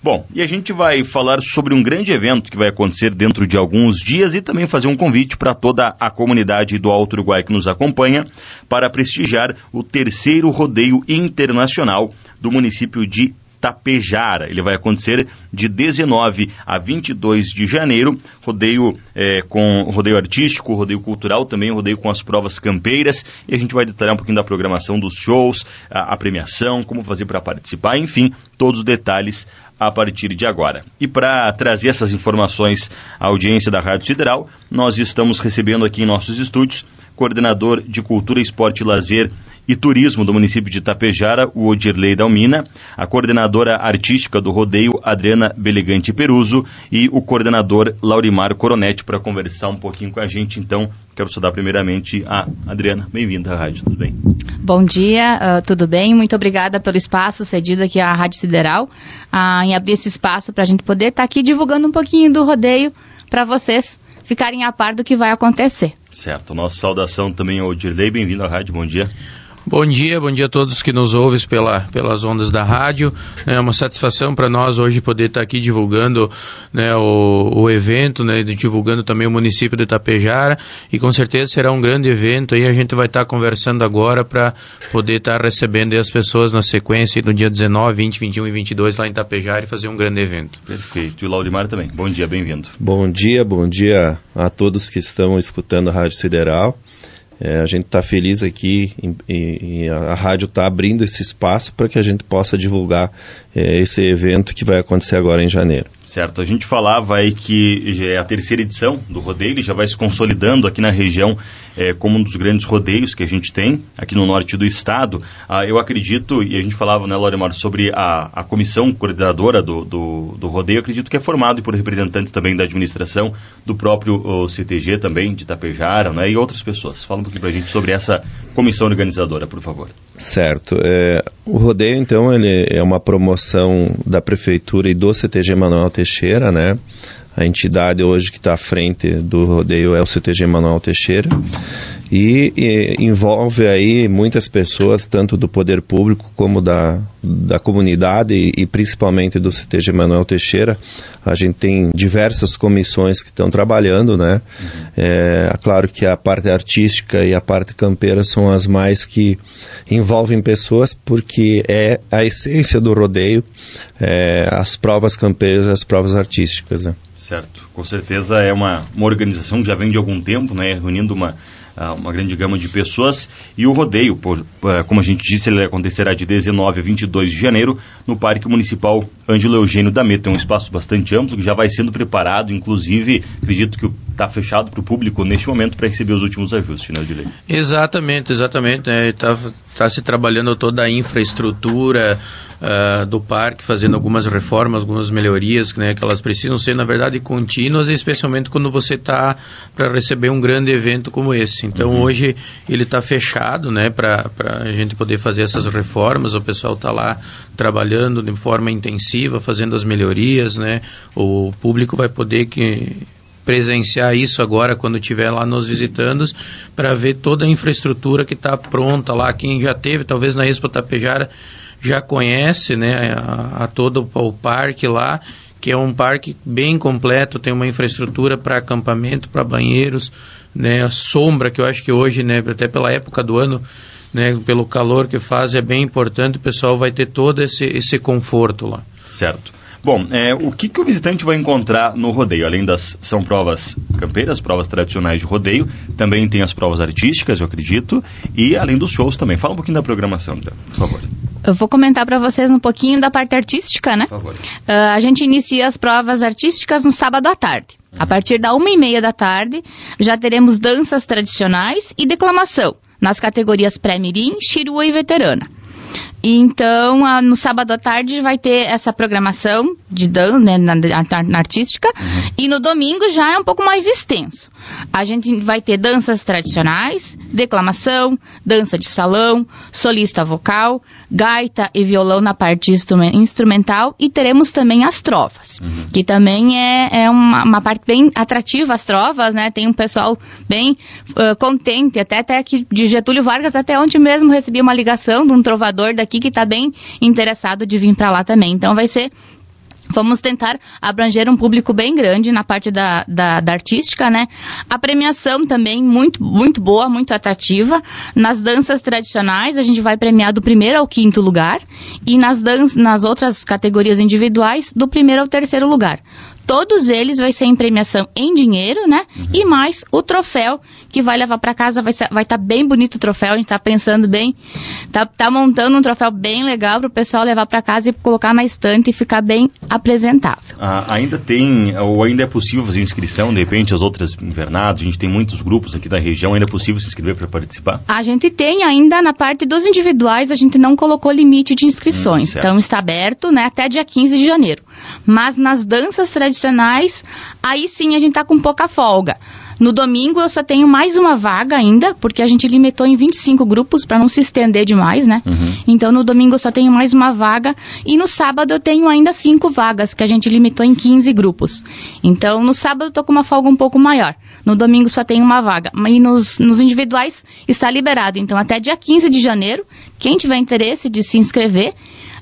Bom, e a gente vai falar sobre um grande evento que vai acontecer dentro de alguns dias e também fazer um convite para toda a comunidade do Alto Uruguai que nos acompanha para prestigiar o terceiro rodeio internacional do município de Tapejara. Ele vai acontecer de 19 a 22 de janeiro. Rodeio é, com rodeio artístico, rodeio cultural, também rodeio com as provas campeiras. E a gente vai detalhar um pouquinho da programação dos shows, a, a premiação, como fazer para participar, enfim, todos os detalhes a partir de agora. E para trazer essas informações à audiência da Rádio Sideral, nós estamos recebendo aqui em nossos estúdios coordenador de Cultura, Esporte e Lazer e Turismo do município de Itapejara, o Odirley Dalmina, a coordenadora artística do rodeio, Adriana Belegante Peruso, e o coordenador Laurimar Coronetti, para conversar um pouquinho com a gente. Então, quero saudar primeiramente a Adriana. Bem-vinda à rádio, tudo bem? Bom dia, uh, tudo bem? Muito obrigada pelo espaço cedido aqui à Rádio Sideral, uh, em abrir esse espaço para a gente poder estar tá aqui divulgando um pouquinho do rodeio para vocês ficarem a par do que vai acontecer. Certo. Nossa saudação também ao Dirley. Bem-vindo à rádio. Bom dia. Bom dia, bom dia a todos que nos ouvem pela, pelas ondas da rádio. É uma satisfação para nós hoje poder estar aqui divulgando né, o, o evento, né, divulgando também o município de Itapejara e com certeza será um grande evento e a gente vai estar conversando agora para poder estar recebendo as pessoas na sequência no dia 19, 20, 21 e 22 lá em Itapejara e fazer um grande evento. Perfeito. E o Laurimar também. Bom dia, bem-vindo. Bom dia, bom dia a todos que estão escutando a Rádio Sideral. É, a gente está feliz aqui e, a, rádio está abrindo esse espaço para que a gente possa divulgar é, esse evento que vai acontecer agora em janeiro. Certo, a gente falava aí que é a terceira edição do rodeio, já vai se consolidando aqui na região é, como um dos grandes rodeios que a gente tem aqui no norte do estado. Ah, eu acredito, e a gente falava, né, Loremar, sobre a, a comissão coordenadora do, do, do, rodeio, acredito que é formado por representantes também da administração, do próprio CTG também, de Tapejara, né, e outras pessoas. Fala um pouquinho para a gente sobre essa comissão organizadora, por favor. Certo. É, o rodeio, então, ele é uma promoção da prefeitura e do CTG Manuel Teixeira, né? A entidade hoje que está à frente do rodeio é o CTG Manuel Teixeira e, e, envolve aí muitas pessoas, tanto do poder público como da, da comunidade e, e principalmente do CTG Manuel Teixeira. A gente tem diversas comissões que estão trabalhando, né? Uhum. É, claro que a parte artística e a parte campeira são as mais que envolvem pessoas, porque é a essência do rodeio, é, as provas campeiras e as provas artísticas, né? Certo, com certeza é uma, uma organização que já vem de algum tempo, né, reunindo uma, ah, uma grande gama de pessoas. E o rodeio, por, ah, como a gente disse, ele acontecerá de 19 a 22 de janeiro no Parque Municipal Ângelo Eugênio da Meta. É um espaço bastante amplo que já vai sendo preparado, inclusive, acredito que está fechado para o público neste momento para receber os últimos ajustes, né, Odilei? Exatamente, exatamente. Está né? tá se trabalhando toda a infraestrutura, uh, do parque, fazendo algumas reformas, algumas melhorias, né, que elas precisam ser, na verdade, contínuas, especialmente quando você está para receber um grande evento como esse. Então, uhum. hoje, ele está fechado, né, para a gente poder fazer essas reformas, o pessoal está lá trabalhando de forma intensiva, fazendo as melhorias, né, o público vai poder que presenciar isso agora quando estiver lá nos visitando para ver toda a infraestrutura que está pronta lá. Quem já teve, talvez na Expo Tapejara, já conhece né, a, a todo o parque lá, que é um parque bem completo, tem uma infraestrutura para acampamento, para banheiros, né, a sombra que eu acho que hoje, né, até pela época do ano, né, pelo calor que faz, é bem importante, o pessoal vai ter todo esse, esse conforto lá. Certo. Bom, é, o que, que o visitante vai encontrar no rodeio? Além das são provas campeiras, provas tradicionais de rodeio, também tem as provas artísticas, eu acredito, e além dos shows também. Fala um pouquinho da programação, André, por favor. Eu vou comentar para vocês um pouquinho da parte artística, né? Por favor. Uh, a gente inicia as provas artísticas no sábado à tarde. Uhum. A partir da uma e meia da tarde, já teremos danças tradicionais e declamação, nas categorias pré-mirim, chirua e veterana. Então, no sábado à tarde vai ter essa programação de dança, né, na, na, na artística, uhum. e no domingo já é um pouco mais extenso. A gente vai ter danças tradicionais, declamação, dança de salão, solista vocal, gaita e violão na parte instrumental e teremos também as trovas, uhum. que também é, é uma, uma, parte bem atrativa as trovas, né? Tem um pessoal bem uh, contente, até, até que de Getúlio Vargas, até onde mesmo recebi uma ligação de um trovador daqui que está bem interessado de vir para lá também. Então vai ser Vamos tentar abranger um público bem grande na parte da, da, da, artística, né? A premiação também muito, muito boa, muito atrativa. Nas danças tradicionais, a gente vai premiar do primeiro ao quinto lugar. E nas, dan nas outras categorias individuais, do primeiro ao terceiro lugar. Todos eles vai ser em premiação em dinheiro, né? Uhum. E mais o troféu que vai levar para casa vai estar vai tá bem bonito o troféu. A gente tá pensando bem, tá, tá montando um troféu bem legal para o pessoal levar para casa e colocar na estante e ficar bem apresentável. Ah, ainda tem ou ainda é possível fazer inscrição? De repente as outras invernadas, a gente tem muitos grupos aqui da região. Ainda é possível se inscrever para participar? A gente tem ainda na parte dos individuais a gente não colocou limite de inscrições. Hum, então está aberto, né? Até dia 15 de janeiro. Mas nas danças tradicionais, aí sim a gente está com pouca folga. No domingo eu só tenho mais uma vaga ainda, porque a gente limitou em 25 grupos para não se estender demais, né? Uhum. Então no domingo eu só tenho mais uma vaga e no sábado eu tenho ainda cinco vagas, que a gente limitou em 15 grupos. Então no sábado eu tô com uma folga um pouco maior. No domingo só tem uma vaga. E nos, nos individuais está liberado. Então até dia 15 de janeiro, quem tiver interesse de se inscrever,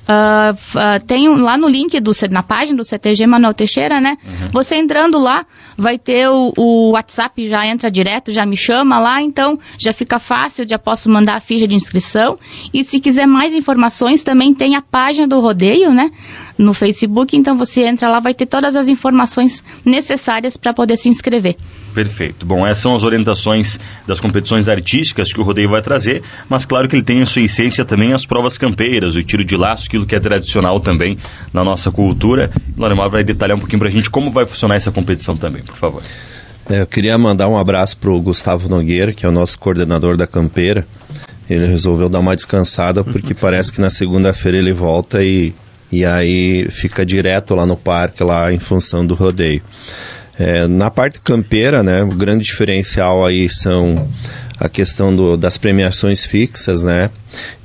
Uh, uh, tem um, lá no link do na página do CTG Manuel Teixeira, né? Uhum. Você entrando lá, vai ter o, o, WhatsApp, já entra direto, já me chama lá, então já fica fácil, já posso mandar a ficha de inscrição. E se quiser mais informações, também tem a página do rodeio, né? No Facebook, então você entra lá, vai ter todas as informações necessárias para poder se inscrever. Perfeito. Bom, essas são as orientações das competições artísticas que o rodeio vai trazer, mas claro que ele tem em sua essência também as provas campeiras, o tiro de laço, aquilo que é tradicional também na nossa cultura. Lorimar vai detalhar um pouquinho para a gente como vai funcionar essa competição também, por favor. É, eu queria mandar um abraço para o Gustavo Nogueira, que é o nosso coordenador da campeira. Ele resolveu dar uma descansada porque parece que na segunda-feira ele volta e, e aí fica direto lá no parque, lá em função do rodeio. É, na parte campeira, né, o grande diferencial aí são a questão do, das premiações fixas, né,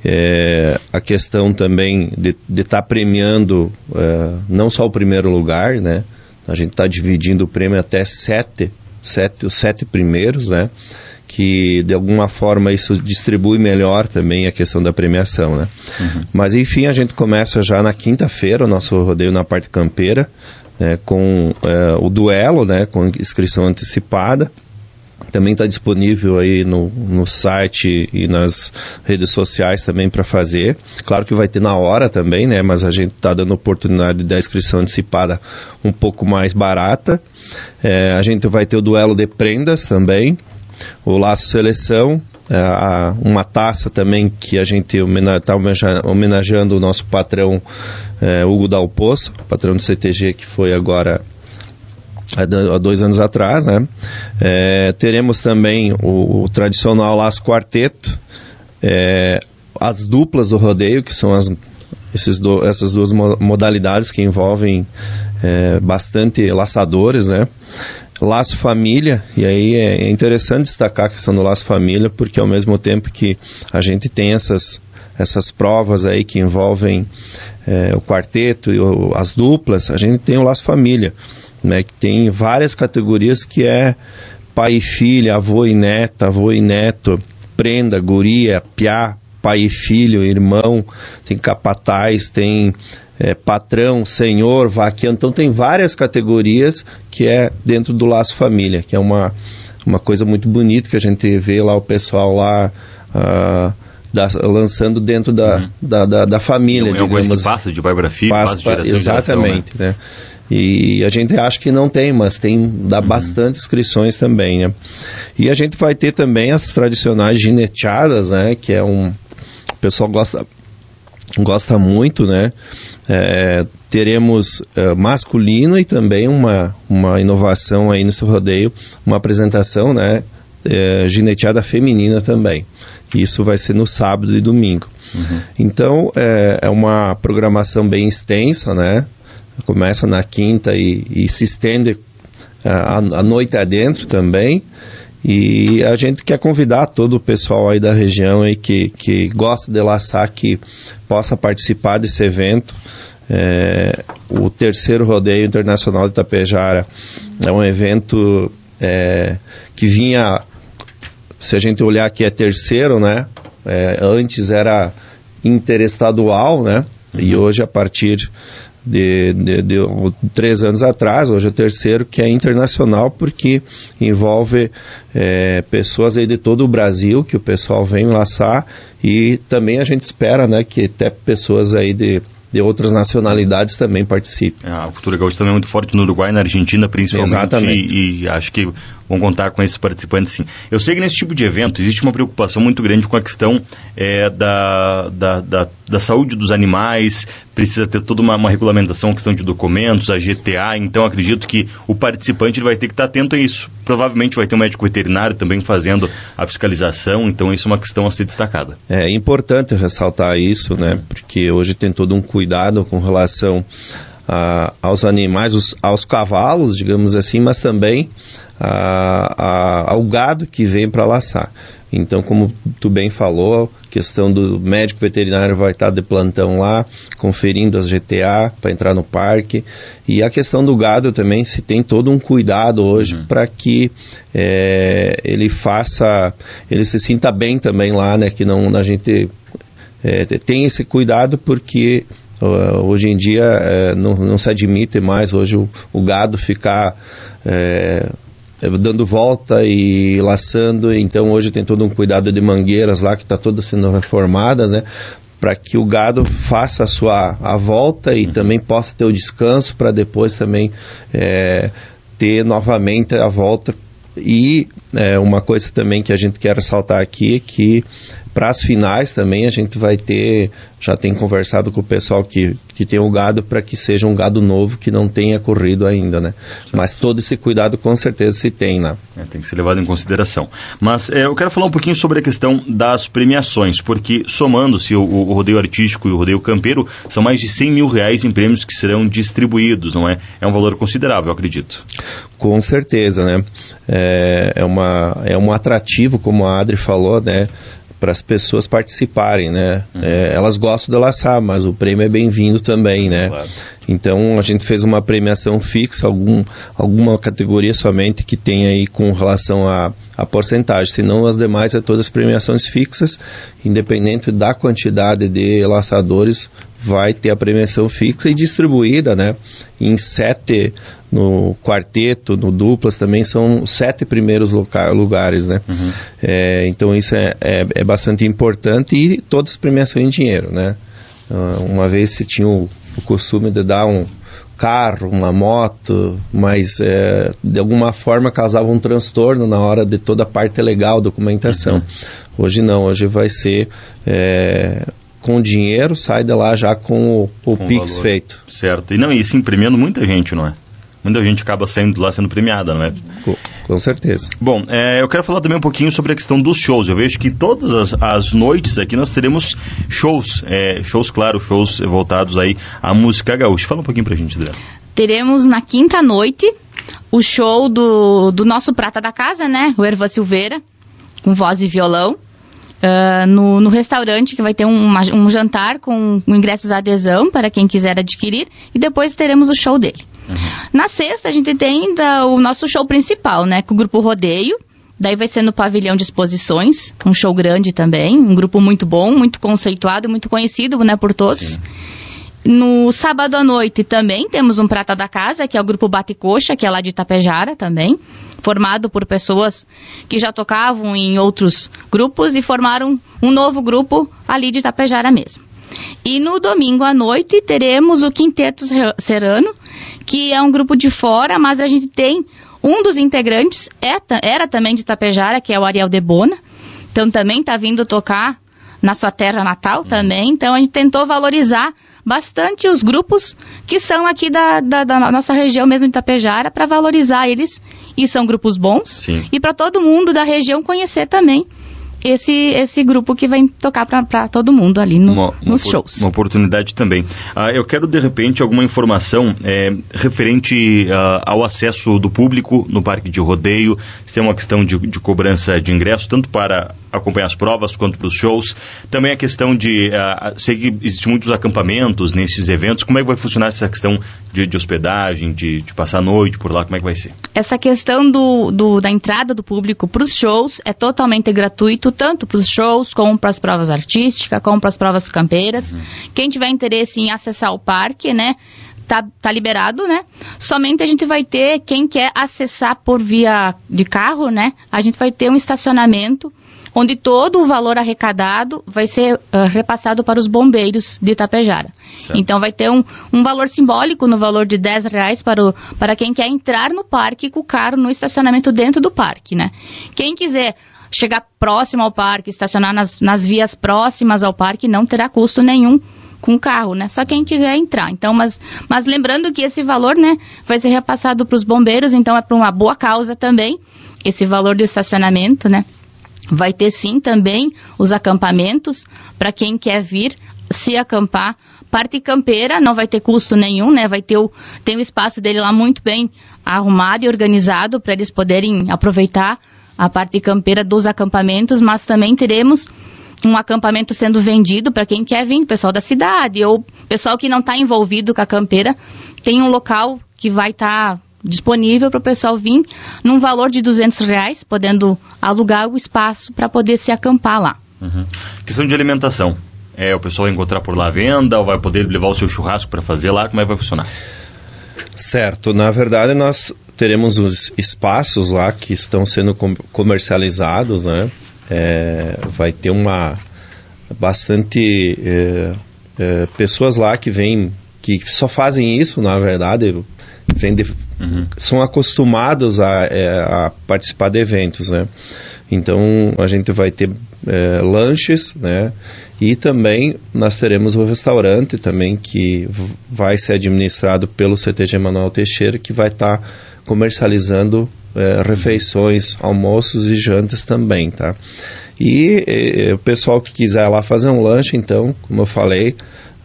é, a questão também de estar tá premiando é, não só o primeiro lugar, né, a gente está dividindo o prêmio até sete, sete, os sete primeiros, né, que de alguma forma isso distribui melhor também a questão da premiação, né. Uhum. Mas enfim, a gente começa já na quinta-feira o nosso rodeio na parte campeira, né, com é, o duelo, né, com inscrição antecipada. Também está disponível aí no, no site e nas redes sociais também para fazer. Claro que vai ter na hora também, né? Mas a gente está dando oportunidade da inscrição antecipada um pouco mais barata. É, a gente vai ter o duelo de prendas também, o laço seleção, é, uma taça também que a gente está homenageando o nosso patrão é, Hugo Dalpoço, patrão do CTG que foi agora há dois anos atrás, né? É, teremos também o, o, tradicional laço quarteto, é, as duplas do rodeio, que são as, esses do, essas duas modalidades que envolvem é, bastante laçadores, né? Laço Família, e aí é interessante destacar a questão do Laço Família, porque ao mesmo tempo que a gente tem essas, essas provas aí que envolvem é, o quarteto e o, as duplas, a gente tem o Laço Família, né, que tem várias categorias que é pai e filha, avô e neta, avô e neto, prenda, guria, piá, pai e filho, irmão, tem capataz, tem é, patrão, senhor, vaqueano. Então tem várias categorias que é dentro do laço família, que é uma, uma coisa muito bonita que a gente vê lá o pessoal lá uh, da, lançando dentro da, uhum. da, da, da, família. É uma coisa que passa de pai para filho, passa, passa de geração Exatamente, geração, né? né? E a gente acha que não tem, mas tem, dá uhum. bastante inscrições também, né? E a gente vai ter também as tradicionais gineteadas, né? Que é um... O pessoal gosta, gosta muito, né? É, teremos uh, masculino e também uma, uma inovação aí nesse rodeio, uma apresentação, né? É, gineteada feminina também. Isso vai ser no sábado e domingo. Uhum. Então, é, é, uma programação bem extensa, né? Começa na quinta e, e se estende a, a noite adentro também. E a gente quer convidar todo o pessoal aí da região aí que, que gosta de laçar, que possa participar desse evento. É, o terceiro rodeio internacional de Itapejara é um evento é, que vinha, se a gente olhar aqui é terceiro, né? É, antes era interestadual, né? E hoje a partir de, de, de, três anos atrás, hoje é o terceiro, que é internacional, porque envolve é, pessoas aí de todo o Brasil, que o pessoal vem laçar, e também a gente espera né, que até pessoas aí de de outras nacionalidades também participem. É, a cultura gaúcha também é muito forte no Uruguai, na Argentina principalmente. Exatamente. E, e acho que vão contar com esses participantes sim. Eu sei que nesse tipo de evento existe uma preocupação muito grande com a questão é, da, da, da, da, saúde dos animais, precisa ter toda uma, uma, regulamentação, questão de documentos, a GTA, então acredito que o participante vai ter que estar atento a isso. Provavelmente vai ter um médico veterinário também fazendo a fiscalização, então isso é uma questão a ser destacada. É importante ressaltar isso, né, porque hoje tem todo um cuidado com relação a, aos animais, os, aos cavalos, digamos assim, mas também a, a, ao gado que vem para laçar. Então, como tu bem falou, questão do médico veterinário vai estar de plantão lá, conferindo as GTA para entrar no parque. E a questão do gado também se tem todo um cuidado hoje uhum. para que é, ele faça, ele se sinta bem também lá, né? Que não a gente é, tem esse cuidado porque hoje em dia uh, não, não, se admite mais hoje o, o gado ficar uh, dando volta e laçando. Então hoje tem todo um cuidado de mangueiras lá que está toda sendo reformada, né? Para que o gado faça a sua a volta e uhum. também possa ter o descanso para depois também é, ter novamente a volta. E é, uma coisa também que a gente quer ressaltar aqui é que para as finais também a gente vai ter, já tem conversado com o pessoal que, que tem o gado para que seja um gado novo que não tenha corrido ainda, né? Certo. Mas todo esse cuidado com certeza se tem, né? É, tem que ser levado em consideração. Mas é, eu quero falar um pouquinho sobre a questão das premiações, porque somando-se o, o, rodeio artístico e o rodeio campeiro, são mais de 100 mil reais em prêmios que serão distribuídos, não é? É um valor considerável, acredito. Com certeza, né? É, é, uma, é um atrativo, como a Adri falou, né? Para as pessoas participarem, né? Uhum. É, elas gostam de laçar, mas o prêmio é bem-vindo também, né? Claro. Então a gente fez uma premiação fixa, algum, alguma categoria somente que tem aí com relação a, a porcentagem, senão as demais é todas premiações fixas, independente da quantidade de laçadores, vai ter a premiação fixa e distribuída, né? Em sete no quarteto, no duplas também são sete primeiros lugares, né? Uhum. É, então isso é, é, é, bastante importante e todas as premiações em dinheiro, né? Ah, uma vez se tinha o, o costume de dar um carro, uma moto, mas é, de alguma forma causava um transtorno na hora de toda a parte legal, documentação. Uhum. Hoje não, hoje vai ser é, com dinheiro, sai de lá já com o, o com Pix valor. feito. Certo. E não, e se imprimindo muita gente, não é? Muita gente acaba saindo lá sendo premiada, não é? Com, com certeza. Bom, é, eu quero falar também um pouquinho sobre a questão dos shows. Eu vejo que todas as, as noites aqui nós teremos shows, é, shows, claro, shows voltados aí à música gaúcha. Fala um pouquinho pra gente, Adriana. Teremos na quinta noite o show do, do nosso prata da casa, né? O Erva Silveira, com voz e violão. Uh, no, no, restaurante, que vai ter um, um jantar com ingressos à adesão para quem quiser adquirir, e depois teremos o show dele. Uhum. Na sexta, a gente tem da, o nosso show principal, né? Com o grupo Rodeio. Daí vai ser no pavilhão de exposições, um show grande também, um grupo muito bom, muito conceituado, muito conhecido, né, por todos. Sim. No sábado à noite também temos um Prata da Casa, que é o grupo Bate Coxa, que é lá de Itapejara também, formado por pessoas que já tocavam em outros grupos e formaram um novo grupo ali de Itapejara mesmo. E no domingo à noite teremos o Quinteto Serano, que é um grupo de fora, mas a gente tem um dos integrantes, é, era também de Tapejara, que é o Ariel Debona. Então também está vindo tocar na sua terra natal uhum. também. Então a gente tentou valorizar bastante os grupos que são aqui da, da, da nossa região mesmo de Tapejara para valorizar eles. E são grupos bons. Sim. E para todo mundo da região conhecer também esse, esse grupo que vai tocar para todo mundo ali no, uma, nos uma, shows. Uma oportunidade também. Ah, eu quero, de repente, alguma informação é, referente ah, ao acesso do público no parque de rodeio, se é uma questão de, de cobrança de ingresso, tanto para acompanhar as provas quanto para os shows. Também a questão de. Uh, sei que existem muitos acampamentos nesses eventos. Como é que vai funcionar essa questão de, de hospedagem, de, de, passar a noite por lá? Como é que vai ser? Essa questão do, do da entrada do público para os shows é totalmente gratuito, tanto para os shows como para as provas artísticas, como para as provas campeiras. Uhum. Quem tiver interesse em acessar o parque, né? tá, tá liberado, né? Somente a gente vai ter, quem quer acessar por via de carro, né? A gente vai ter um estacionamento onde todo o valor arrecadado vai ser uh, repassado para os bombeiros de Itapejara. Certo. Então vai ter um, um valor simbólico no valor de 10 reais para, o, para quem quer entrar no parque com o carro no estacionamento dentro do parque, né? Quem quiser chegar próximo ao parque, estacionar nas, nas vias próximas ao parque, não terá custo nenhum com o carro, né? Só quem quiser entrar. Então, mas, mas lembrando que esse valor, né, vai ser repassado para os bombeiros, então é para uma boa causa também, esse valor do estacionamento, né? Vai ter sim também os acampamentos para quem quer vir se acampar. Parte campeira não vai ter custo nenhum, né? Vai ter o, tem o espaço dele lá muito bem arrumado e organizado para eles poderem aproveitar a parte campeira dos acampamentos, mas também teremos um acampamento sendo vendido para quem quer vir, pessoal da cidade ou pessoal que não está envolvido com a campeira, tem um local que vai estar tá disponível para o pessoal vir num valor de 200 reais, podendo alugar o espaço para poder se acampar lá. Uhum. Questão de alimentação. É, o pessoal vai encontrar por lá a venda ou vai poder levar o seu churrasco para fazer lá? Como é que vai funcionar? Certo. Na verdade, nós teremos os espaços lá que estão sendo comercializados, né? É, vai ter uma bastante é, é, pessoas lá que vêm que só fazem isso, na verdade, vem de, são acostumados a, é, a, participar de eventos, né? Então a gente vai ter é, lanches, né? E também nós teremos o restaurante também que vai ser administrado pelo CTG Manuel Teixeira, que vai estar tá comercializando é, refeições, almoços e jantas também, tá? E o pessoal que quiser lá fazer um lanche, então, como eu falei,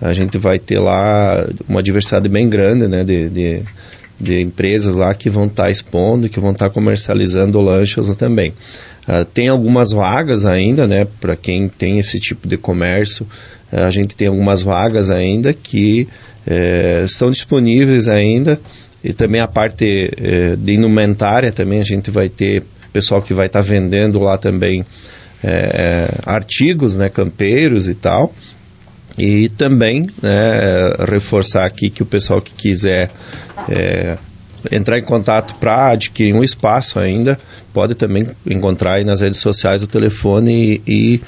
a gente vai ter lá uma diversidade bem grande, né, de, de, de empresas lá que vão estar tá expondo, que vão estar tá comercializando lanches também. Uh, tem algumas vagas ainda, né, para quem tem esse tipo de comércio, uh, a gente tem algumas vagas ainda que uh, estão disponíveis ainda, e também a parte eh, de indumentária também a gente vai ter pessoal que vai estar tá vendendo lá também eh, artigos, né, campeiros e tal. E também né, reforçar aqui que o pessoal que quiser é, entrar em contato para adquirir um espaço ainda, pode também encontrar aí nas redes sociais o telefone e, e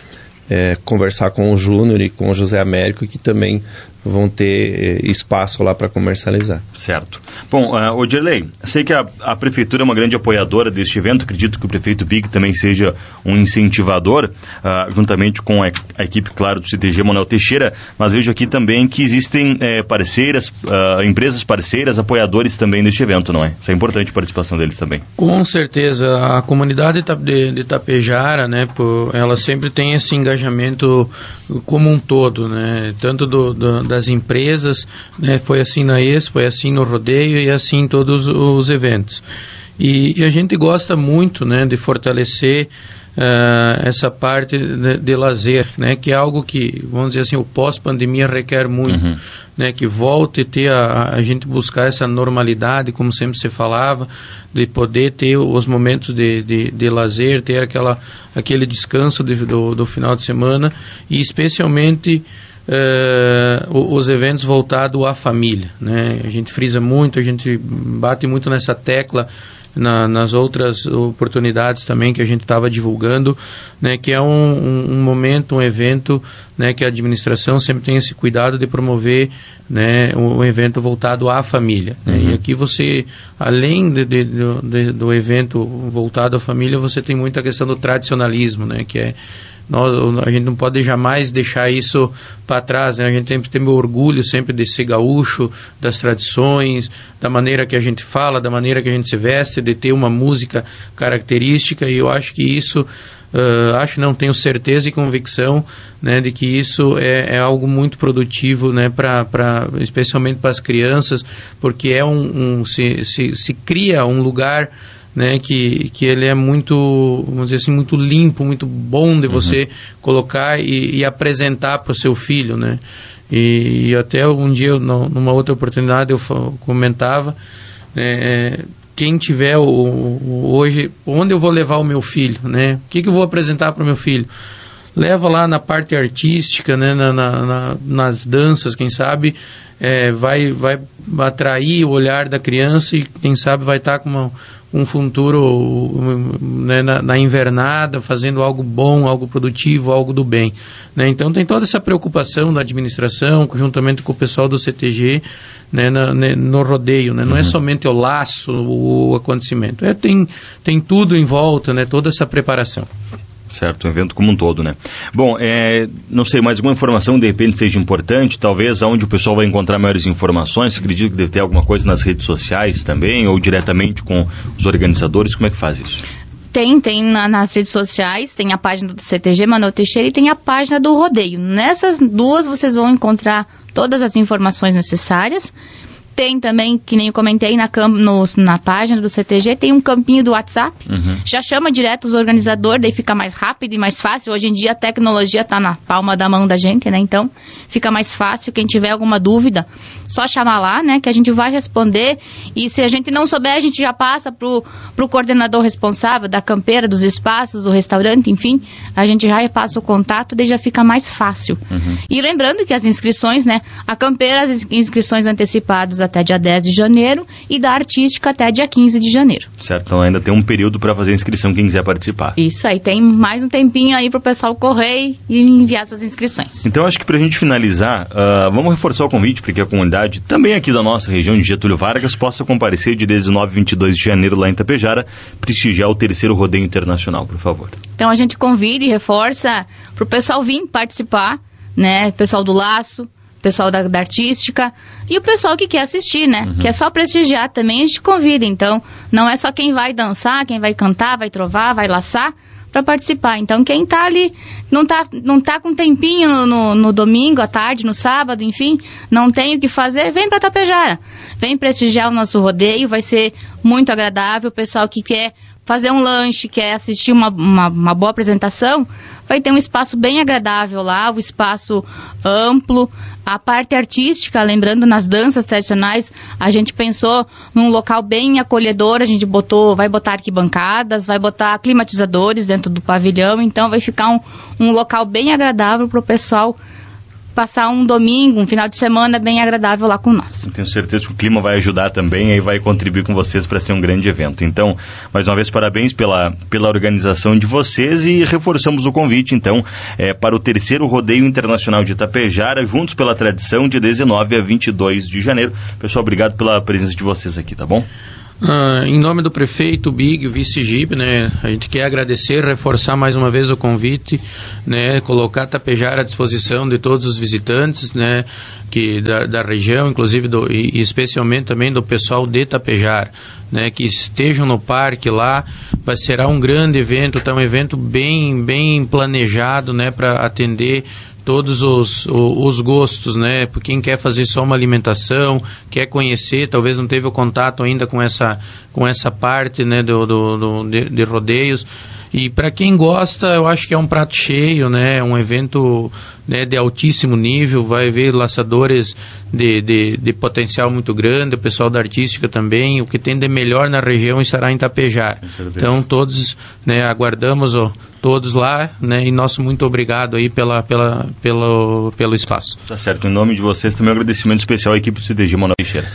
é, conversar com o Júnior e com o José Américo, que também vão ter eh, espaço lá para comercializar. Certo. Bom, uh, Odirley, sei que a, a, Prefeitura é uma grande apoiadora deste evento, acredito que o prefeito Big também seja um incentivador, uh, juntamente com a, a, equipe, claro, do CTG Manuel Teixeira, mas vejo aqui também que existem é, parceiras, uh, empresas parceiras, apoiadores também deste evento, não é? Isso é importante a participação deles também. Com certeza. A comunidade de, de Itapejara, né, ela sempre tem esse engajamento como um todo, né, tanto do, do das empresas, né? foi assim na Expo, foi assim no rodeio e assim em todos os eventos. E, e a gente gosta muito né, de fortalecer uh, essa parte de, de, lazer, né, que é algo que, vamos dizer assim, o pós-pandemia requer muito, uhum. né, que volte a ter a, a gente buscar essa normalidade, como sempre se falava, de poder ter os momentos de, de, de lazer, ter aquela, aquele descanso de, do, do final de semana e especialmente uh, os eventos voltados à família. Né? A gente frisa muito, a gente bate muito nessa tecla na, nas outras oportunidades também que a gente estava divulgando, né, que é um, um, um, momento, um evento né, que a administração sempre tem esse cuidado de promover né, um, evento voltado à família. Né? Uhum. E aqui você, além de, de, de, do evento voltado à família, você tem muita questão do tradicionalismo, né, que é nós, a gente não pode jamais deixar isso para trás. Né? A gente sempre tem orgulho sempre de ser gaúcho, das tradições, da maneira que a gente fala, da maneira que a gente se veste, de ter uma música característica. E eu acho que isso Uh, acho não tenho certeza e convicção né, de que isso é, é algo muito produtivo né, pra, pra, especialmente para as crianças porque é um, um se, se, se, cria um lugar né, que, que ele é muito, vamos dizer assim, muito limpo, muito bom de você uhum. colocar e, e apresentar para o seu filho, né? E, e, até um dia, numa outra oportunidade, eu comentava, né, quem tiver o, o, hoje, onde eu vou levar o meu filho, né? O que, que eu vou apresentar para o meu filho? Leva lá na parte artística, né, na, na, na, nas danças, quem sabe, é, vai, vai atrair o olhar da criança e, quem sabe, vai estar tá com uma, um futuro né, na, na, invernada, fazendo algo bom, algo produtivo, algo do bem. Né? Então tem toda essa preocupação da administração, conjuntamente com o pessoal do CTG, né, na, né, no rodeio. Né? Não é uhum. é somente o laço, o, o acontecimento. É, tem, tem tudo em volta, né, toda essa preparação. Certo, um evento como um todo, né? Bom, é, não sei, mais alguma informação de repente seja importante, talvez aonde o pessoal vai encontrar maiores informações, acredito que deve ter alguma coisa nas redes sociais também, ou diretamente com os organizadores, como é que faz isso? Tem, tem na, nas redes sociais, tem a página do CTG Manuel Teixeira e tem a página do Rodeio. Nessas duas vocês vão encontrar todas as informações necessárias tem também, que nem eu comentei na, no, na página do CTG, tem um campinho do WhatsApp. Uhum. Já chama direto os organizadores, daí fica mais rápido e mais fácil. Hoje em dia a tecnologia está na palma da mão da gente, né? Então fica mais fácil. Quem tiver alguma dúvida, só chamar lá, né? Que a gente vai responder. E se a gente não souber, a gente já passa pro, pro coordenador responsável da campeira, dos espaços, do restaurante, enfim. A gente já repassa o contato, daí já fica mais fácil. Uhum. E lembrando que as inscrições, né? A campeira, as inscrições antecipadas até dia 10 de janeiro e da artística até dia 15 de janeiro. Certo, então ainda tem um período para fazer a inscrição quem quiser participar. Isso aí, tem mais um tempinho aí para o pessoal correr e enviar suas inscrições. Então acho que para a gente finalizar, uh, vamos reforçar o convite para que a comunidade, também aqui da nossa região de Getúlio Vargas, possa comparecer de 19 e 22 de janeiro lá em Tapejara, prestigiar o terceiro rodeio internacional, por favor. Então a gente convida e reforça para o pessoal vir participar, né? Pessoal do Laço, pessoal da, da, artística e o pessoal que quer assistir, né? Uhum. Que é só prestigiar também, a gente convida. Então, não é só quem vai dançar, quem vai cantar, vai trovar, vai laçar para participar. Então, quem tá ali, não tá, não tá com tempinho no, no, no, domingo, à tarde, no sábado, enfim, não tem o que fazer, vem para Tapejara. Vem prestigiar o nosso rodeio, vai ser muito agradável. O pessoal que quer fazer um lanche, quer assistir uma, uma, uma, boa apresentação, vai ter um espaço bem agradável lá, um espaço amplo. A parte artística, lembrando nas danças tradicionais, a gente pensou num local bem acolhedor, a gente botou, vai botar arquibancadas, vai botar climatizadores dentro do pavilhão, então vai ficar um, um local bem agradável para o pessoal passar um domingo, um final de semana bem agradável lá com nós. Tenho certeza que o clima vai ajudar também e vai contribuir com vocês para ser um grande evento. Então, mais uma vez, parabéns pela, pela organização de vocês e reforçamos o convite, então, é, para o terceiro Rodeio Internacional de Itapejara, juntos pela tradição, de 19 a 22 de janeiro. Pessoal, obrigado pela presença de vocês aqui, tá bom? Uh, em nome do prefeito Big, o vice-GIB, né, a gente quer agradecer, reforçar mais uma vez o convite, né, colocar Tapejar à disposição de todos os visitantes, né, que da, da região, inclusive do, e especialmente também do pessoal de Tapejar, né, que estejam no parque lá, vai será um grande evento, tá um evento bem bem planejado, né, para atender todos os, os, gostos, né? Por quem quer fazer só uma alimentação, quer conhecer, talvez não teve o contato ainda com essa, com essa parte, né, do, do, do de, de rodeios. E para quem gosta, eu acho que é um prato cheio, né? Um evento né, de altíssimo nível, vai ver laçadores de, de, de, potencial muito grande, o pessoal da artística também, o que tem de melhor na região estará em Tapejar. Então todos né, aguardamos ó, todos lá, né, e nosso muito obrigado aí pela, pela, pelo, pelo espaço. Tá certo, em nome de vocês também um agradecimento especial à equipe do CDG Manuel Teixeira.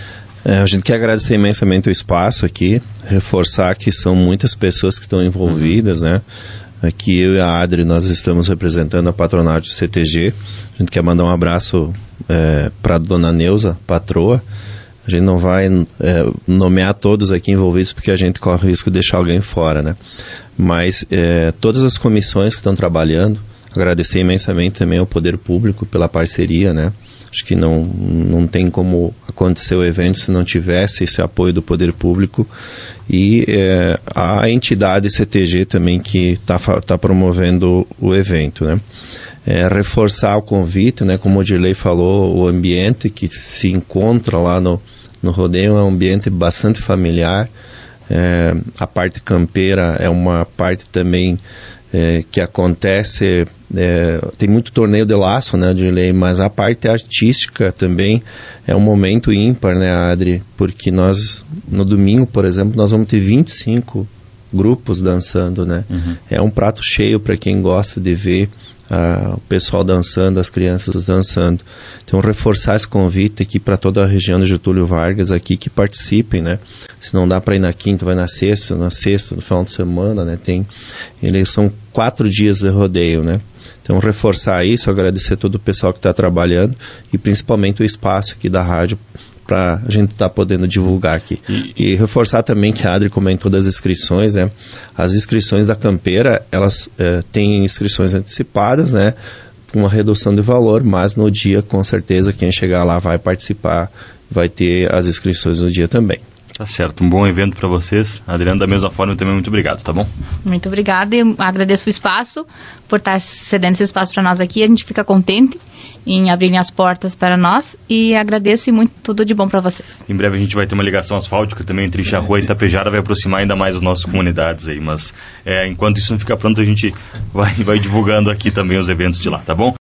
É, a gente quer agradecer imensamente o espaço aqui, reforçar que são muitas pessoas que estão envolvidas, uhum. né? Aqui eu e a Adri, nós estamos representando a patronato do CTG. A gente quer mandar um abraço é, para a dona Neuza, patroa. A gente não vai é, nomear todos aqui envolvidos porque a gente corre o risco de deixar alguém fora, né? Mas é, todas as comissões que estão trabalhando, agradecer imensamente também ao Poder Público pela parceria, né? Acho que não, não tem como acontecer o evento se não tivesse esse apoio do poder público e é, a entidade CTG também que está tá promovendo o evento, né? É, reforçar o convite, né? Como o Dirley falou, o ambiente que se encontra lá no, no rodeio é um ambiente bastante familiar. É, a parte campeira é uma parte também é, que acontece é, tem muito torneio de laço, né, de lei, mas a parte artística também é um momento ímpar, né, Adri? Porque nós, no domingo, por exemplo, nós vamos ter 25 grupos dançando, né? Uhum. É um prato cheio para quem gosta de ver uh, o pessoal dançando, as crianças dançando. Então, reforçar esse convite aqui para toda a região de Getúlio Vargas aqui que participem, né? Se não dá para ir na quinta, vai na sexta, na sexta, no final de semana, né? Tem, eles são quatro dias de rodeio, né? Então, reforçar isso, agradecer todo o pessoal que está trabalhando e principalmente o espaço aqui da rádio para a gente estar tá podendo divulgar aqui. E, e, reforçar também que a Adri comentou das inscrições, né? As inscrições da campeira, elas é, têm inscrições antecipadas, né? Com uma redução de valor, mas no dia, com certeza, quem chegar lá vai participar, vai ter as inscrições no dia também. Tá certo, um bom evento para vocês. Adriano, da mesma forma, também muito obrigado, tá bom? Muito obrigada e agradeço o espaço, por estar cedendo esse espaço para nós aqui. A gente fica contente em abrirem as portas para nós e agradeço e muito tudo de bom para vocês. Em breve a gente vai ter uma ligação asfáltica também entre Charrua e Itapejara, vai aproximar ainda mais as nossas comunidades aí. Mas é, enquanto isso não ficar pronto, a gente vai, vai divulgando aqui também os eventos de lá, tá bom?